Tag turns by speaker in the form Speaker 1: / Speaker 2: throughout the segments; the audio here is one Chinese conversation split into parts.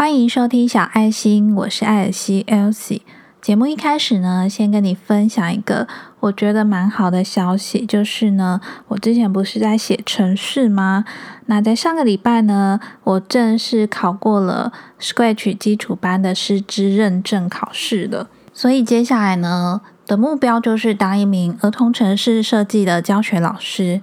Speaker 1: 欢迎收听小爱心，我是艾尔西 Elsie。节目一开始呢，先跟你分享一个我觉得蛮好的消息，就是呢，我之前不是在写程式吗？那在上个礼拜呢，我正式考过了 Scratch 基础班的师资认证考试了。所以接下来呢的目标就是当一名儿童城市设计的教学老师。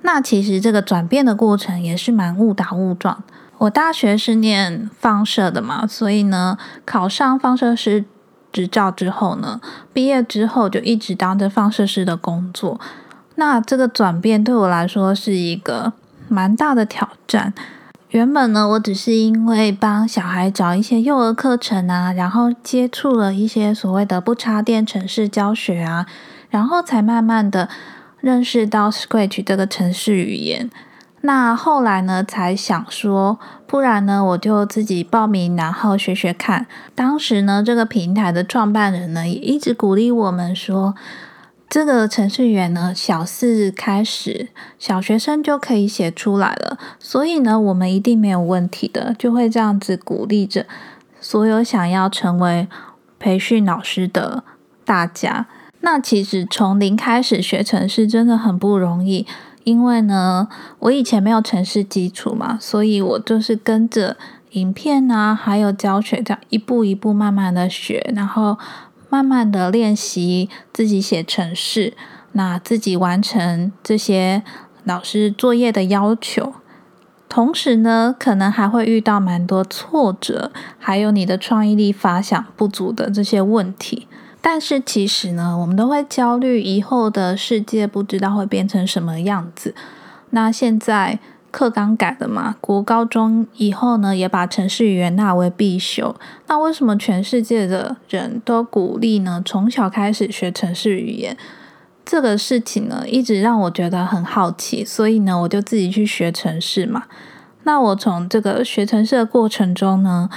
Speaker 1: 那其实这个转变的过程也是蛮误打误撞。我大学是念放射的嘛，所以呢，考上放射师。执照之后呢，毕业之后就一直当着放射师的工作。那这个转变对我来说是一个蛮大的挑战。原本呢，我只是因为帮小孩找一些幼儿课程啊，然后接触了一些所谓的不插电城市教学啊，然后才慢慢的认识到 Scratch 这个城市语言。那后来呢，才想说，不然呢，我就自己报名，然后学学看。当时呢，这个平台的创办人呢，也一直鼓励我们说，这个程序员呢，小四开始，小学生就可以写出来了，所以呢，我们一定没有问题的，就会这样子鼓励着所有想要成为培训老师的大家。那其实从零开始学程式真的很不容易。因为呢，我以前没有城市基础嘛，所以我就是跟着影片啊，还有教学这样一步一步慢慢的学，然后慢慢的练习自己写程式，那自己完成这些老师作业的要求，同时呢，可能还会遇到蛮多挫折，还有你的创意力发想不足的这些问题。但是其实呢，我们都会焦虑以后的世界不知道会变成什么样子。那现在课纲改了嘛，国高中以后呢，也把城市语言纳为必修。那为什么全世界的人都鼓励呢？从小开始学城市语言这个事情呢，一直让我觉得很好奇，所以呢，我就自己去学城市嘛。那我从这个学城市的过程中呢。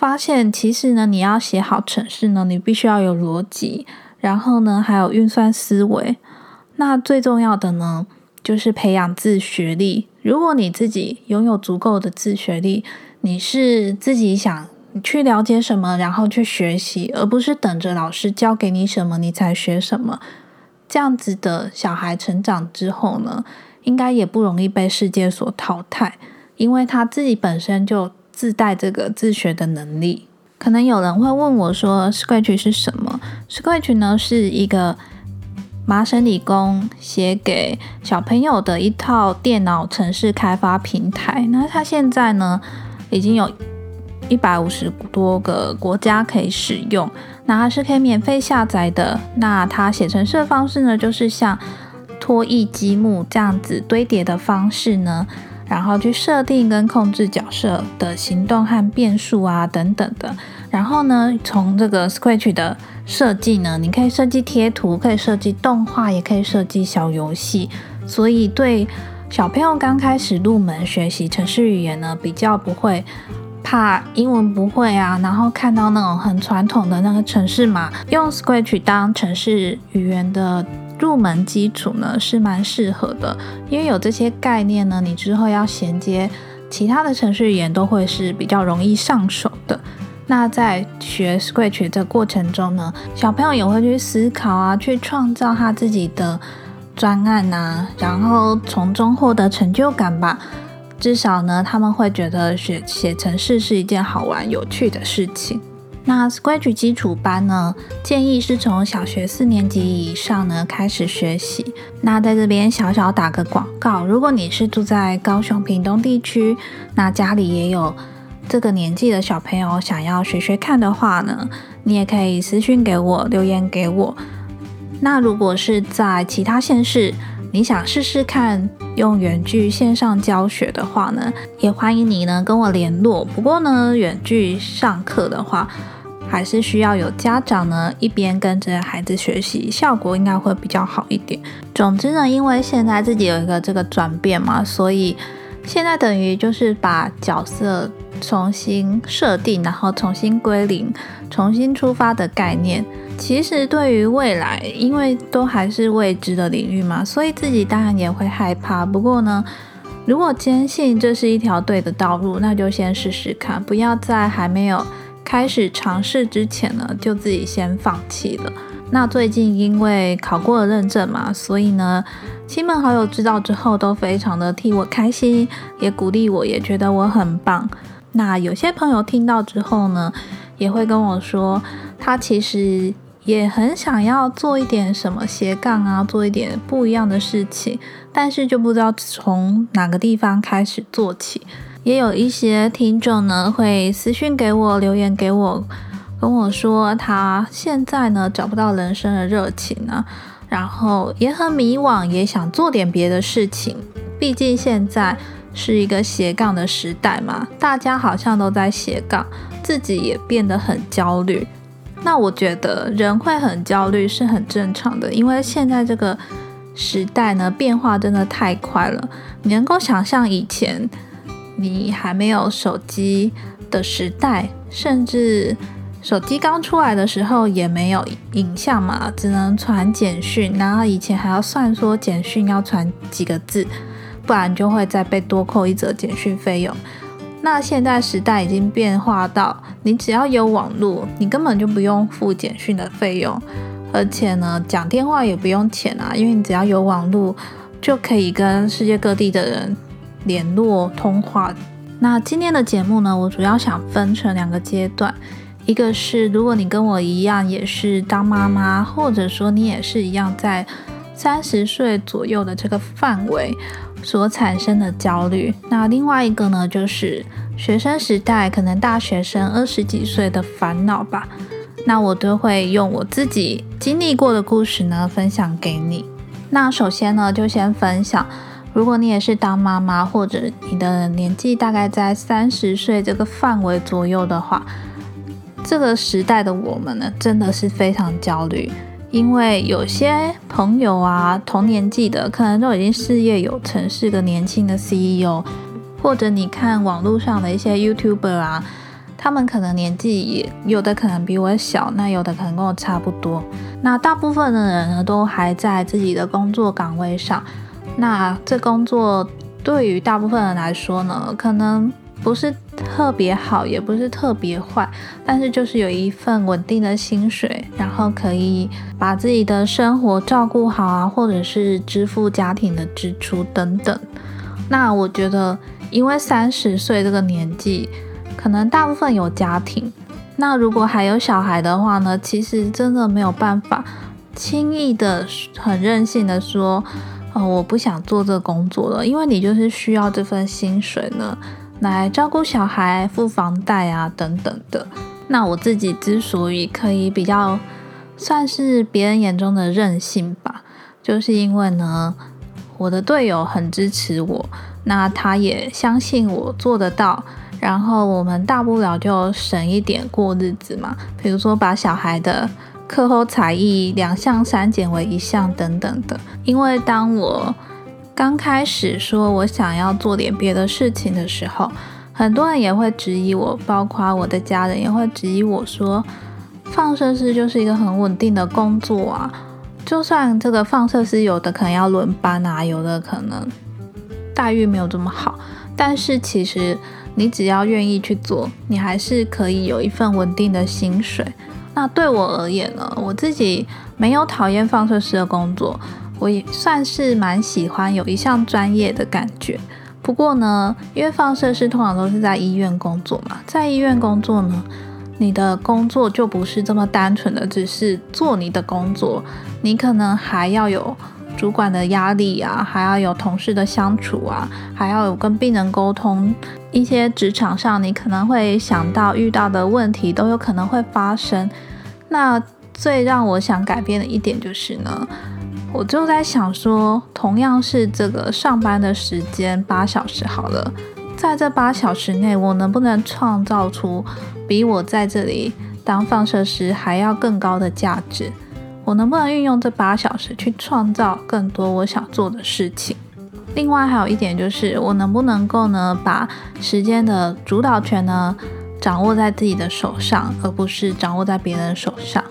Speaker 1: 发现其实呢，你要写好程式呢，你必须要有逻辑，然后呢，还有运算思维。那最重要的呢，就是培养自学力。如果你自己拥有足够的自学力，你是自己想去了解什么，然后去学习，而不是等着老师教给你什么你才学什么。这样子的小孩成长之后呢，应该也不容易被世界所淘汰，因为他自己本身就。自带这个自学的能力，可能有人会问我说：“Scratch 是什么？”Scratch 呢是一个麻省理工写给小朋友的一套电脑程式开发平台。那它现在呢已经有一百五十多个国家可以使用，那它是可以免费下载的。那它写程式的方式呢，就是像拖曳积木这样子堆叠的方式呢。然后去设定跟控制角色的行动和变数啊等等的。然后呢，从这个 Scratch 的设计呢，你可以设计贴图，可以设计动画，也可以设计小游戏。所以对小朋友刚开始入门学习程式语言呢，比较不会怕英文不会啊，然后看到那种很传统的那个程式码，用 Scratch 当程式语言的。入门基础呢是蛮适合的，因为有这些概念呢，你之后要衔接其他的程序语言都会是比较容易上手的。那在学 Scratch 的过程中呢，小朋友也会去思考啊，去创造他自己的专案啊，然后从中获得成就感吧。至少呢，他们会觉得写写程式是一件好玩有趣的事情。那 Scratch 基础班呢，建议是从小学四年级以上呢开始学习。那在这边小小打个广告，如果你是住在高雄屏东地区，那家里也有这个年纪的小朋友想要学学看的话呢，你也可以私信给我，留言给我。那如果是在其他县市，你想试试看用远距线上教学的话呢，也欢迎你呢跟我联络。不过呢，远距上课的话，还是需要有家长呢一边跟着孩子学习，效果应该会比较好一点。总之呢，因为现在自己有一个这个转变嘛，所以现在等于就是把角色重新设定，然后重新归零，重新出发的概念。其实对于未来，因为都还是未知的领域嘛，所以自己当然也会害怕。不过呢，如果坚信这是一条对的道路，那就先试试看，不要在还没有开始尝试之前呢，就自己先放弃了。那最近因为考过了认证嘛，所以呢，亲朋好友知道之后都非常的替我开心，也鼓励我，也觉得我很棒。那有些朋友听到之后呢，也会跟我说，他其实也很想要做一点什么斜杠啊，做一点不一样的事情，但是就不知道从哪个地方开始做起。也有一些听众呢，会私信给我，留言给我。跟我说，他现在呢找不到人生的热情呢，然后也很迷惘，也想做点别的事情。毕竟现在是一个斜杠的时代嘛，大家好像都在斜杠，自己也变得很焦虑。那我觉得人会很焦虑是很正常的，因为现在这个时代呢变化真的太快了。你能够想象以前你还没有手机的时代，甚至。手机刚出来的时候也没有影像嘛，只能传简讯，然后以前还要算说简讯要传几个字，不然就会再被多扣一则简讯费用。那现在时代已经变化到，你只要有网络，你根本就不用付简讯的费用，而且呢，讲电话也不用钱啊，因为你只要有网络就可以跟世界各地的人联络通话。那今天的节目呢，我主要想分成两个阶段。一个是，如果你跟我一样也是当妈妈，或者说你也是一样在三十岁左右的这个范围所产生的焦虑。那另外一个呢，就是学生时代可能大学生二十几岁的烦恼吧。那我都会用我自己经历过的故事呢分享给你。那首先呢，就先分享，如果你也是当妈妈，或者你的年纪大概在三十岁这个范围左右的话。这个时代的我们呢，真的是非常焦虑，因为有些朋友啊，同年纪的可能都已经事业有成，是个年轻的 CEO，或者你看网络上的一些 YouTuber 啊，他们可能年纪也有的可能比我小，那有的可能跟我差不多。那大部分的人呢，都还在自己的工作岗位上。那这工作对于大部分人来说呢，可能。不是特别好，也不是特别坏，但是就是有一份稳定的薪水，然后可以把自己的生活照顾好啊，或者是支付家庭的支出等等。那我觉得，因为三十岁这个年纪，可能大部分有家庭，那如果还有小孩的话呢，其实真的没有办法轻易的、很任性的说，哦，我不想做这工作了，因为你就是需要这份薪水呢。来照顾小孩、付房贷啊等等的。那我自己之所以可以比较算是别人眼中的任性吧，就是因为呢，我的队友很支持我，那他也相信我做得到。然后我们大不了就省一点过日子嘛，比如说把小孩的课后才艺两项删减为一项等等的。因为当我刚开始说我想要做点别的事情的时候，很多人也会质疑我，包括我的家人也会质疑我说，放射师就是一个很稳定的工作啊，就算这个放射师有的可能要轮班啊，有的可能待遇没有这么好，但是其实你只要愿意去做，你还是可以有一份稳定的薪水。那对我而言呢，我自己没有讨厌放射师的工作。我也算是蛮喜欢有一项专业的感觉，不过呢，因为放射师通常都是在医院工作嘛，在医院工作呢，你的工作就不是这么单纯的只是做你的工作，你可能还要有主管的压力啊，还要有同事的相处啊，还要有跟病人沟通，一些职场上你可能会想到遇到的问题都有可能会发生。那最让我想改变的一点就是呢。我就在想说，同样是这个上班的时间八小时好了，在这八小时内，我能不能创造出比我在这里当放射师还要更高的价值？我能不能运用这八小时去创造更多我想做的事情？另外还有一点就是，我能不能够呢，把时间的主导权呢掌握在自己的手上，而不是掌握在别人手上？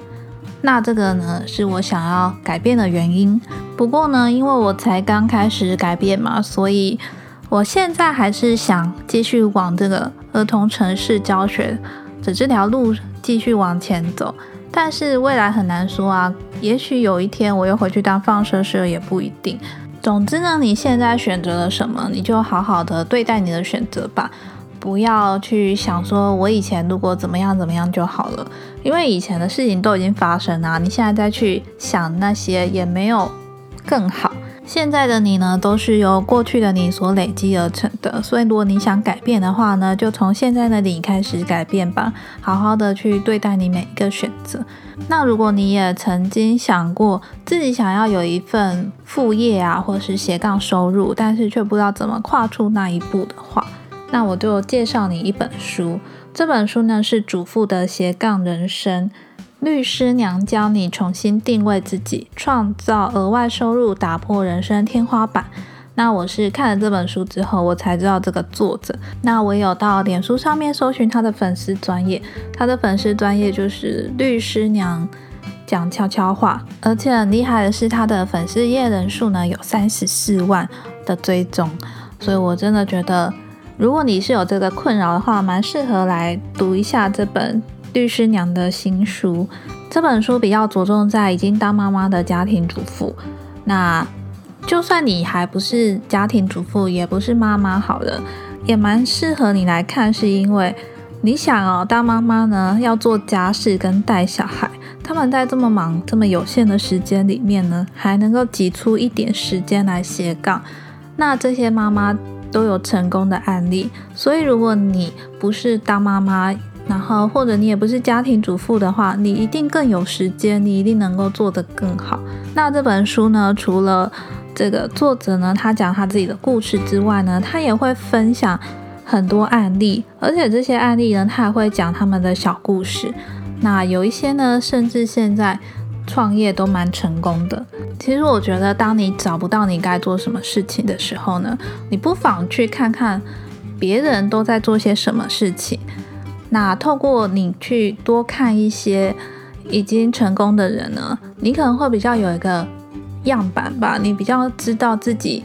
Speaker 1: 那这个呢，是我想要改变的原因。不过呢，因为我才刚开始改变嘛，所以我现在还是想继续往这个儿童城市教学的这条路继续往前走，但是未来很难说啊，也许有一天我又回去当放射师也不一定。总之呢，你现在选择了什么，你就好好的对待你的选择吧，不要去想说我以前如果怎么样怎么样就好了，因为以前的事情都已经发生了，你现在再去想那些也没有更好。现在的你呢，都是由过去的你所累积而成的，所以如果你想改变的话呢，就从现在的你开始改变吧，好好的去对待你每一个选择。那如果你也曾经想过自己想要有一份副业啊，或是斜杠收入，但是却不知道怎么跨出那一步的话，那我就介绍你一本书。这本书呢是《主妇的斜杠人生》。律师娘教你重新定位自己，创造额外收入，打破人生天花板。那我是看了这本书之后，我才知道这个作者。那我有到脸书上面搜寻他的粉丝专业，他的粉丝专业就是律师娘讲悄悄话，而且很厉害的是，他的粉丝页人数呢有三十四万的追踪。所以我真的觉得，如果你是有这个困扰的话，蛮适合来读一下这本。律师娘的新书，这本书比较着重在已经当妈妈的家庭主妇。那就算你还不是家庭主妇，也不是妈妈，好了，也蛮适合你来看，是因为你想哦，当妈妈呢要做家事跟带小孩，他们在这么忙、这么有限的时间里面呢，还能够挤出一点时间来斜杠。那这些妈妈都有成功的案例，所以如果你不是当妈妈，然后，或者你也不是家庭主妇的话，你一定更有时间，你一定能够做得更好。那这本书呢，除了这个作者呢，他讲他自己的故事之外呢，他也会分享很多案例，而且这些案例呢，他还会讲他们的小故事。那有一些呢，甚至现在创业都蛮成功的。其实我觉得，当你找不到你该做什么事情的时候呢，你不妨去看看别人都在做些什么事情。那透过你去多看一些已经成功的人呢，你可能会比较有一个样板吧，你比较知道自己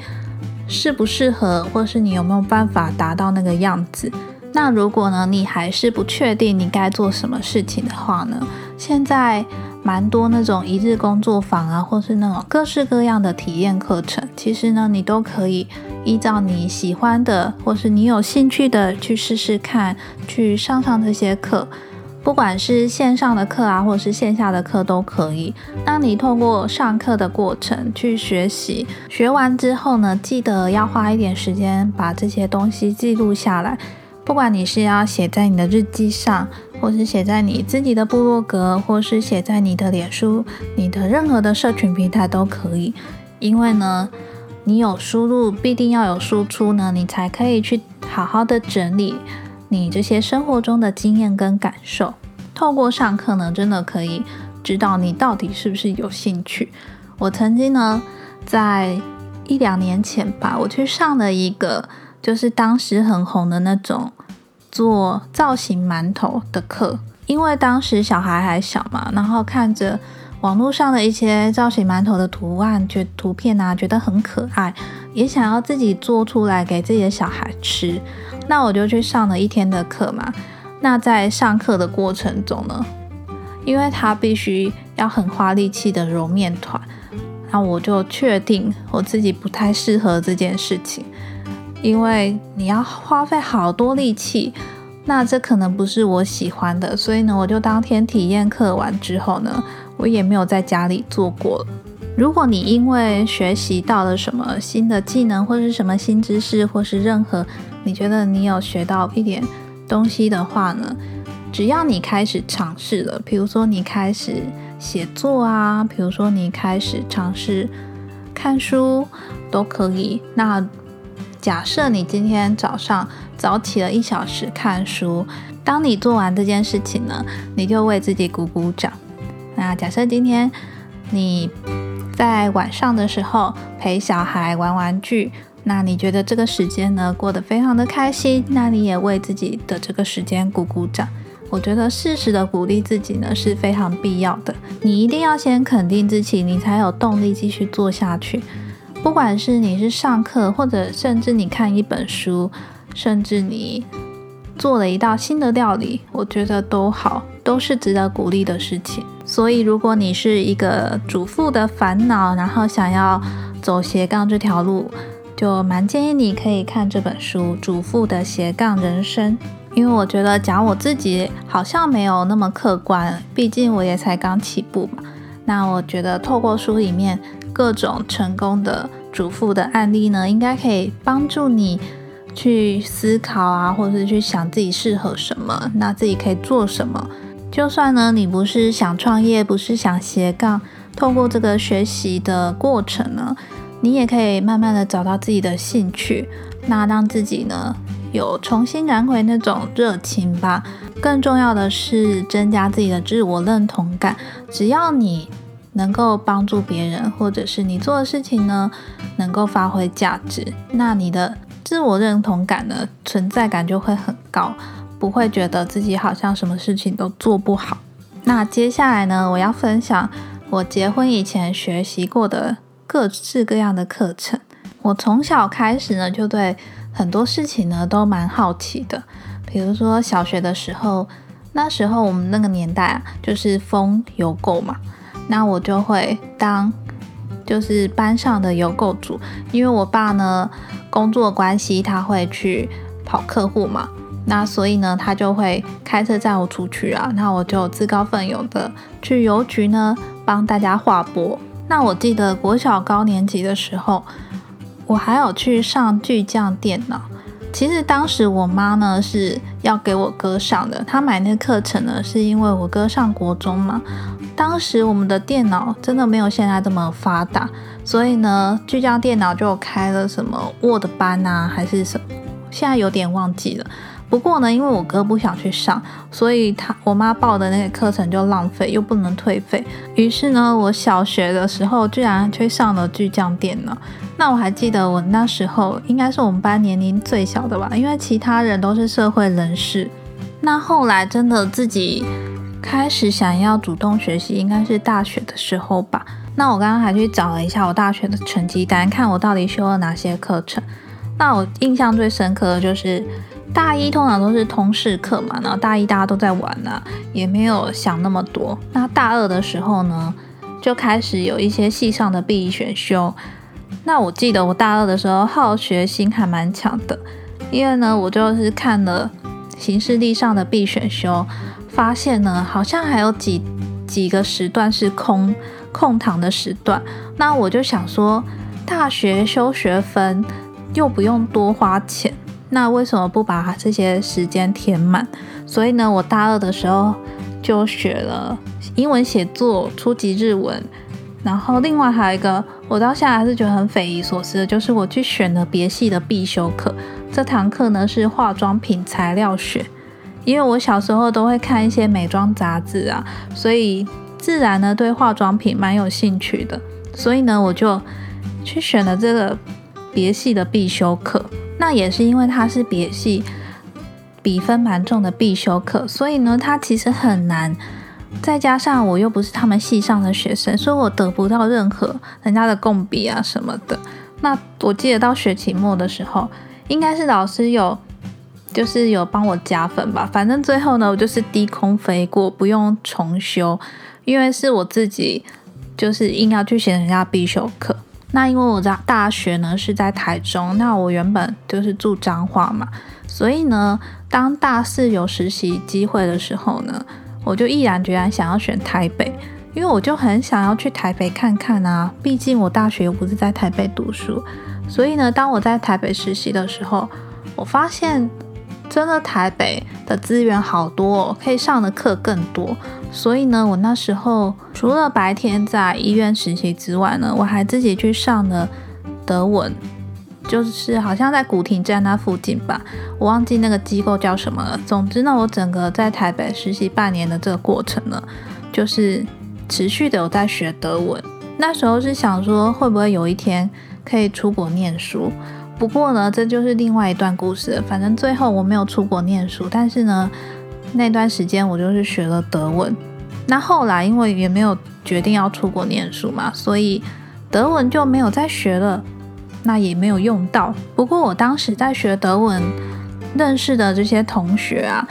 Speaker 1: 适不适合，或是你有没有办法达到那个样子。那如果呢，你还是不确定你该做什么事情的话呢，现在。蛮多那种一日工作坊啊，或是那种各式各样的体验课程，其实呢，你都可以依照你喜欢的，或是你有兴趣的去试试看，去上上这些课，不管是线上的课啊，或是线下的课都可以。那你透过上课的过程去学习，学完之后呢，记得要花一点时间把这些东西记录下来。不管你是要写在你的日记上，或是写在你自己的部落格，或是写在你的脸书、你的任何的社群平台都可以。因为呢，你有输入，必定要有输出呢，你才可以去好好的整理你这些生活中的经验跟感受。透过上课呢，真的可以知道你到底是不是有兴趣。我曾经呢，在一两年前吧，我去上了一个。就是当时很红的那种做造型馒头的课，因为当时小孩还小嘛，然后看着网络上的一些造型馒头的图案、觉图片啊，觉得很可爱，也想要自己做出来给自己的小孩吃。那我就去上了一天的课嘛。那在上课的过程中呢，因为他必须要很花力气的揉面团，那我就确定我自己不太适合这件事情。因为你要花费好多力气，那这可能不是我喜欢的，所以呢，我就当天体验课完之后呢，我也没有在家里做过。如果你因为学习到了什么新的技能，或是什么新知识，或是任何你觉得你有学到一点东西的话呢，只要你开始尝试了，比如说你开始写作啊，比如说你开始尝试看书，都可以。那假设你今天早上早起了一小时看书，当你做完这件事情呢，你就为自己鼓鼓掌。那假设今天你在晚上的时候陪小孩玩玩具，那你觉得这个时间呢过得非常的开心，那你也为自己的这个时间鼓鼓掌。我觉得适时的鼓励自己呢是非常必要的。你一定要先肯定自己，你才有动力继续做下去。不管是你是上课，或者甚至你看一本书，甚至你做了一道新的料理，我觉得都好，都是值得鼓励的事情。所以，如果你是一个主妇的烦恼，然后想要走斜杠这条路，就蛮建议你可以看这本书《主妇的斜杠人生》。因为我觉得讲我自己好像没有那么客观，毕竟我也才刚起步嘛。那我觉得透过书里面各种成功的主妇的案例呢，应该可以帮助你去思考啊，或者是去想自己适合什么，那自己可以做什么。就算呢，你不是想创业，不是想斜杠，透过这个学习的过程呢，你也可以慢慢的找到自己的兴趣，那让自己呢有重新燃回那种热情吧。更重要的是增加自己的自我认同感。只要你能够帮助别人，或者是你做的事情呢能够发挥价值，那你的自我认同感呢存在感就会很高。不会觉得自己好像什么事情都做不好。那接下来呢，我要分享我结婚以前学习过的各式各样的课程。我从小开始呢，就对很多事情呢都蛮好奇的。比如说小学的时候，那时候我们那个年代啊，就是封邮购嘛，那我就会当就是班上的邮购组，因为我爸呢工作关系，他会去跑客户嘛。那所以呢，他就会开车载我出去啊，那我就自告奋勇的去邮局呢帮大家划拨。那我记得国小高年级的时候，我还有去上巨匠电脑。其实当时我妈呢是要给我哥上的，她买那课程呢是因为我哥上国中嘛。当时我们的电脑真的没有现在这么发达，所以呢聚焦电脑就开了什么 Word 班啊，还是什么，现在有点忘记了。不过呢，因为我哥不想去上，所以他我妈报的那个课程就浪费，又不能退费。于是呢，我小学的时候居然去上了巨匠电脑。那我还记得我那时候应该是我们班年龄最小的吧，因为其他人都是社会人士。那后来真的自己开始想要主动学习，应该是大学的时候吧。那我刚刚还去找了一下我大学的成绩单，看我到底修了哪些课程。那我印象最深刻的就是。大一通常都是通识课嘛，然后大一大家都在玩呢，也没有想那么多。那大二的时候呢，就开始有一些系上的必选修。那我记得我大二的时候好学心还蛮强的，因为呢，我就是看了形式力上的必选修，发现呢好像还有几几个时段是空空堂的时段。那我就想说，大学修学分又不用多花钱。那为什么不把这些时间填满？所以呢，我大二的时候就学了英文写作、初级日文，然后另外还有一个，我到现在还是觉得很匪夷所思的，就是我去选了别系的必修课。这堂课呢是化妆品材料学，因为我小时候都会看一些美妆杂志啊，所以自然呢对化妆品蛮有兴趣的。所以呢，我就去选了这个别系的必修课。那也是因为它是别系比分蛮重的必修课，所以呢，它其实很难。再加上我又不是他们系上的学生，所以我得不到任何人家的共笔啊什么的。那我记得到学期末的时候，应该是老师有就是有帮我加分吧。反正最后呢，我就是低空飞过，不用重修，因为是我自己就是硬要去写人家必修课。那因为我在大学呢是在台中，那我原本就是住彰化嘛，所以呢，当大四有实习机会的时候呢，我就毅然决然想要选台北，因为我就很想要去台北看看啊，毕竟我大学又不是在台北读书，所以呢，当我在台北实习的时候，我发现真的台北的资源好多，可以上的课更多。所以呢，我那时候除了白天在医院实习之外呢，我还自己去上了德文，就是好像在古亭站那附近吧，我忘记那个机构叫什么了。总之呢，我整个在台北实习半年的这个过程呢，就是持续的有在学德文。那时候是想说，会不会有一天可以出国念书？不过呢，这就是另外一段故事。反正最后我没有出国念书，但是呢。那段时间我就是学了德文，那后来因为也没有决定要出国念书嘛，所以德文就没有再学了。那也没有用到。不过我当时在学德文认识的这些同学啊，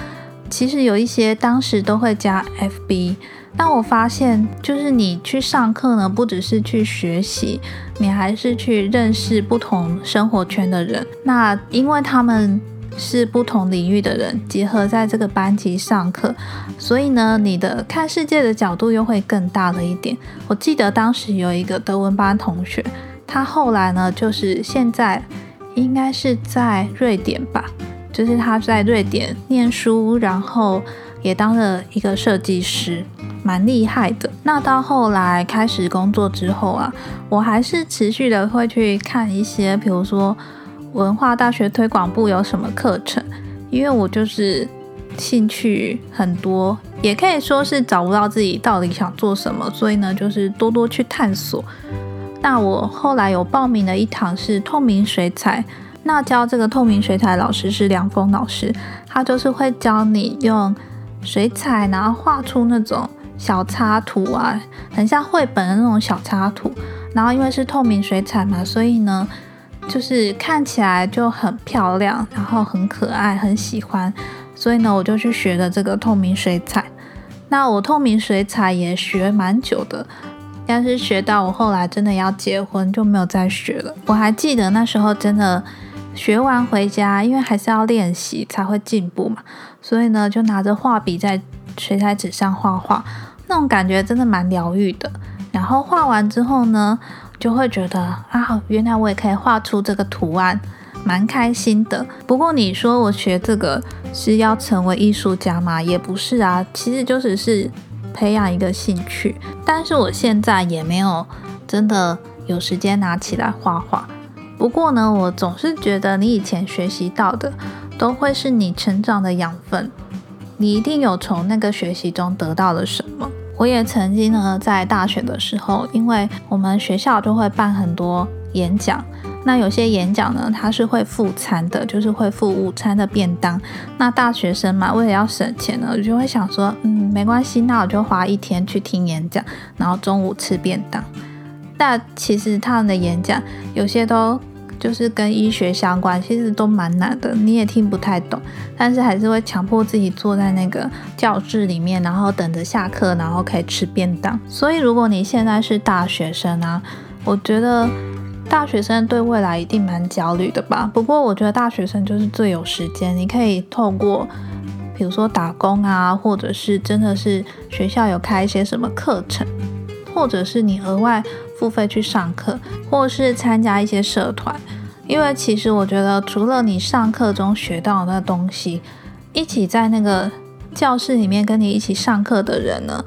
Speaker 1: 其实有一些当时都会加 FB。但我发现，就是你去上课呢，不只是去学习，你还是去认识不同生活圈的人。那因为他们是不同领域的人，结合在这个班级上课，所以呢，你的看世界的角度又会更大了一点。我记得当时有一个德文班同学，他后来呢，就是现在应该是在瑞典吧，就是他在瑞典念书，然后也当了一个设计师。蛮厉害的。那到后来开始工作之后啊，我还是持续的会去看一些，比如说文化大学推广部有什么课程，因为我就是兴趣很多，也可以说是找不到自己到底想做什么，所以呢，就是多多去探索。那我后来有报名的一堂是透明水彩，那教这个透明水彩老师是梁峰老师，他就是会教你用水彩，然后画出那种。小插图啊，很像绘本的那种小插图，然后因为是透明水彩嘛，所以呢，就是看起来就很漂亮，然后很可爱，很喜欢，所以呢，我就去学了这个透明水彩。那我透明水彩也学蛮久的，但是学到我后来真的要结婚就没有再学了。我还记得那时候真的学完回家，因为还是要练习才会进步嘛，所以呢，就拿着画笔在水彩纸上画画。那种感觉真的蛮疗愈的。然后画完之后呢，就会觉得啊，原来我也可以画出这个图案，蛮开心的。不过你说我学这个是要成为艺术家吗？也不是啊，其实就只是培养一个兴趣。但是我现在也没有真的有时间拿起来画画。不过呢，我总是觉得你以前学习到的，都会是你成长的养分。你一定有从那个学习中得到了什么。我也曾经呢，在大学的时候，因为我们学校就会办很多演讲，那有些演讲呢，它是会付餐的，就是会付午餐的便当。那大学生嘛，为了要省钱呢，就会想说，嗯，没关系，那我就花一天去听演讲，然后中午吃便当。但其实他们的演讲有些都。就是跟医学相关，其实都蛮难的，你也听不太懂，但是还是会强迫自己坐在那个教室里面，然后等着下课，然后可以吃便当。所以，如果你现在是大学生啊，我觉得大学生对未来一定蛮焦虑的吧。不过，我觉得大学生就是最有时间，你可以透过，比如说打工啊，或者是真的是学校有开一些什么课程，或者是你额外。付费去上课，或是参加一些社团，因为其实我觉得，除了你上课中学到的东西，一起在那个教室里面跟你一起上课的人呢，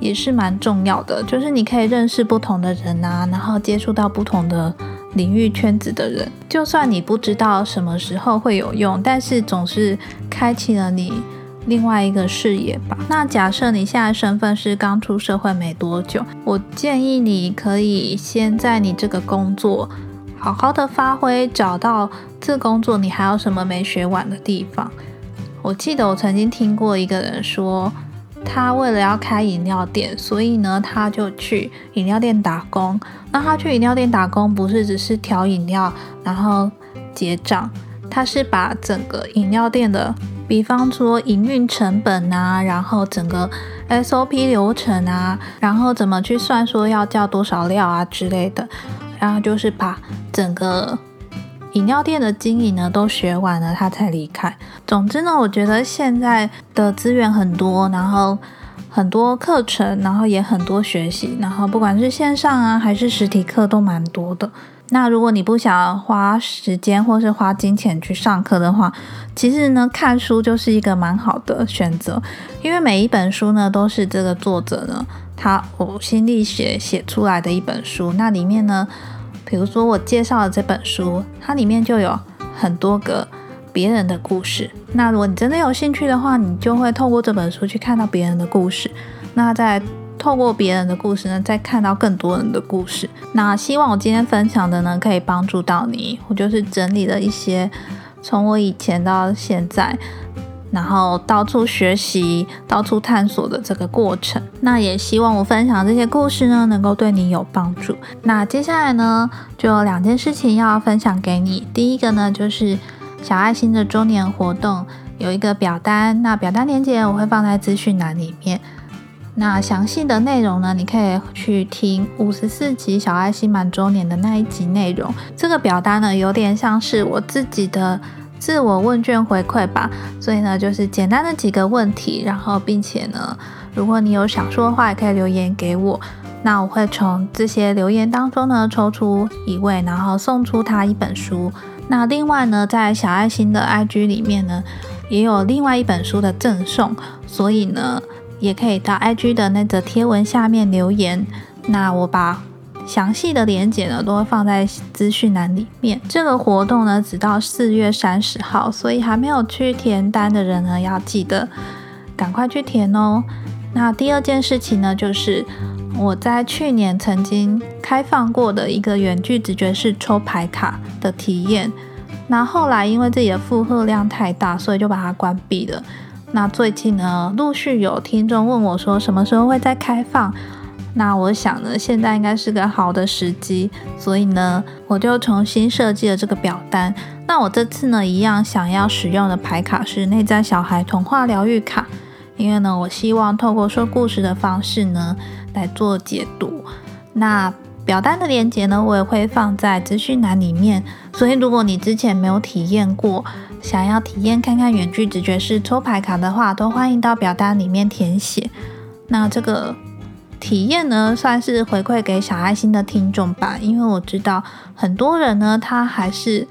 Speaker 1: 也是蛮重要的。就是你可以认识不同的人啊，然后接触到不同的领域圈子的人。就算你不知道什么时候会有用，但是总是开启了你。另外一个视野吧。那假设你现在身份是刚出社会没多久，我建议你可以先在你这个工作好好的发挥，找到这工作你还有什么没学完的地方。我记得我曾经听过一个人说，他为了要开饮料店，所以呢他就去饮料店打工。那他去饮料店打工，不是只是调饮料，然后结账，他是把整个饮料店的。比方说营运成本啊，然后整个 SOP 流程啊，然后怎么去算说要叫多少料啊之类的，然后就是把整个饮料店的经营呢都学完了，他才离开。总之呢，我觉得现在的资源很多，然后很多课程，然后也很多学习，然后不管是线上啊还是实体课都蛮多的。那如果你不想花时间或是花金钱去上课的话，其实呢，看书就是一个蛮好的选择，因为每一本书呢都是这个作者呢他呕心沥血写出来的一本书。那里面呢，比如说我介绍的这本书，它里面就有很多个别人的故事。那如果你真的有兴趣的话，你就会透过这本书去看到别人的故事。那在透过别人的故事呢，再看到更多人的故事。那希望我今天分享的呢，可以帮助到你。我就是整理了一些从我以前到现在然后到处学习、到处探索的这个过程。那也希望我分享这些故事呢，能够对你有帮助。那接下来呢，就有两件事情要分享给你。第一个呢，就是小爱心的周年活动有一个表单，那表单链接我会放在资讯栏里面。那详细的内容呢，你可以去听五十四集小爱心满周年的那一集内容。这个表单呢，有点像是我自己的自我问卷回馈吧，所以呢，就是简单的几个问题，然后并且呢，如果你有想说的话，也可以留言给我。那我会从这些留言当中呢，抽出一位，然后送出他一本书。那另外呢，在小爱心的 IG 里面呢，也有另外一本书的赠送，所以呢。也可以到 IG 的那个贴文下面留言，那我把详细的连接呢都会放在资讯栏里面。这个活动呢只到四月三十号，所以还没有去填单的人呢要记得赶快去填哦。那第二件事情呢，就是我在去年曾经开放过的一个远距直觉式抽牌卡的体验，那后来因为自己的负荷量太大，所以就把它关闭了。那最近呢，陆续有听众问我说，什么时候会再开放？那我想呢，现在应该是个好的时机，所以呢，我就重新设计了这个表单。那我这次呢，一样想要使用的牌卡是内在小孩童话疗愈卡，因为呢，我希望透过说故事的方式呢，来做解读。那表单的链接呢，我也会放在资讯栏里面，所以如果你之前没有体验过，想要体验看看远距直觉式抽牌卡的话，都欢迎到表单里面填写。那这个体验呢，算是回馈给小爱心的听众吧，因为我知道很多人呢，他还是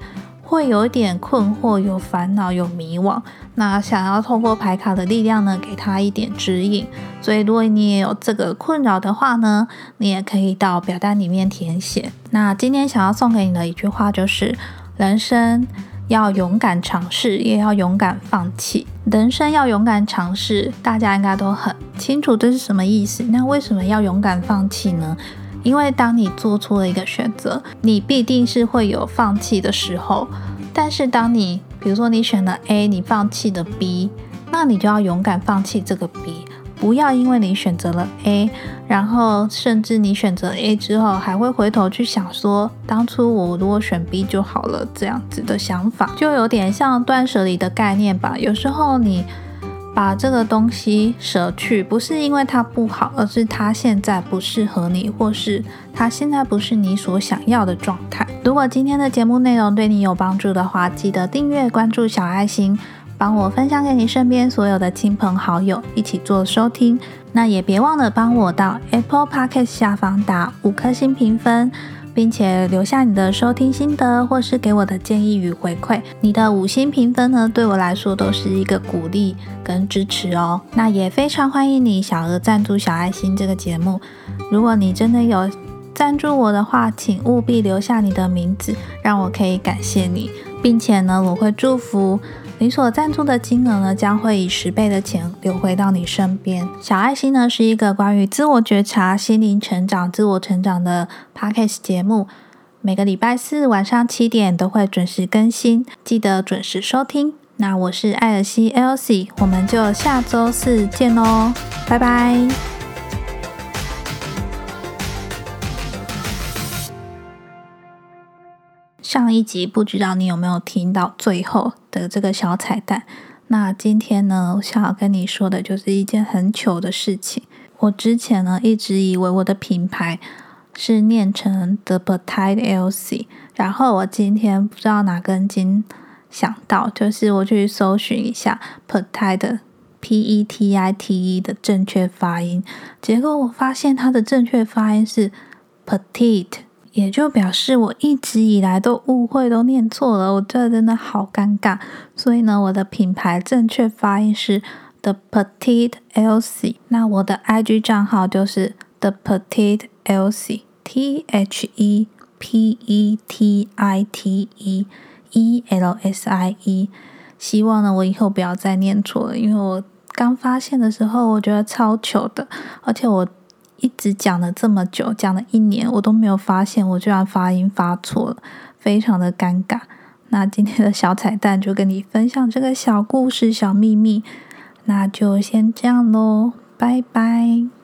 Speaker 1: 会有一点困惑、有烦恼、有迷惘。那想要透过牌卡的力量呢，给他一点指引。所以如果你也有这个困扰的话呢，你也可以到表单里面填写。那今天想要送给你的一句话就是：人生。要勇敢尝试，也要勇敢放弃。人生要勇敢尝试，大家应该都很清楚这是什么意思。那为什么要勇敢放弃呢？因为当你做出了一个选择，你必定是会有放弃的时候。但是当你，比如说你选了 A，你放弃了 B，那你就要勇敢放弃这个 B。不要因为你选择了 A，然后甚至你选择 A 之后，还会回头去想说，当初我如果选 B 就好了，这样子的想法，就有点像断舍离的概念吧。有时候你把这个东西舍去，不是因为它不好，而是它现在不适合你，或是它现在不是你所想要的状态。如果今天的节目内容对你有帮助的话，记得订阅、关注小爱心。帮我分享给你身边所有的亲朋好友，一起做收听。那也别忘了帮我到 Apple Podcast 下方打五颗星评分，并且留下你的收听心得，或是给我的建议与回馈。你的五星评分呢，对我来说都是一个鼓励跟支持哦。那也非常欢迎你小额赞助小爱心这个节目。如果你真的有赞助我的话，请务必留下你的名字，让我可以感谢你，并且呢，我会祝福。你所赞助的金额呢，将会以十倍的钱流回到你身边。小爱心呢，是一个关于自我觉察、心灵成长、自我成长的 podcast 节目，每个礼拜四晚上七点都会准时更新，记得准时收听。那我是艾尔西 Elsie，我们就下周四见喽，拜拜。上一集不知道你有没有听到最后的这个小彩蛋？那今天呢，我想要跟你说的就是一件很糗的事情。我之前呢一直以为我的品牌是念成 The Petite Elsie，然后我今天不知道哪根筋想到，就是我去搜寻一下 Petite P E T I T E 的正确发音，结果我发现它的正确发音是 Petite。也就表示我一直以来都误会、都念错了，我这真的好尴尬。所以呢，我的品牌正确发音是 The Petite Elsie。那我的 IG 账号就是 The Petite Elsie，T H E P E T I T E E L S I E。希望呢，我以后不要再念错了，因为我刚发现的时候，我觉得超糗的，而且我。一直讲了这么久讲了一年我都没有发现我居然发音发错了非常的尴尬。那今天的小彩蛋就跟你分享这个小故事小秘密那就先这样喽拜拜。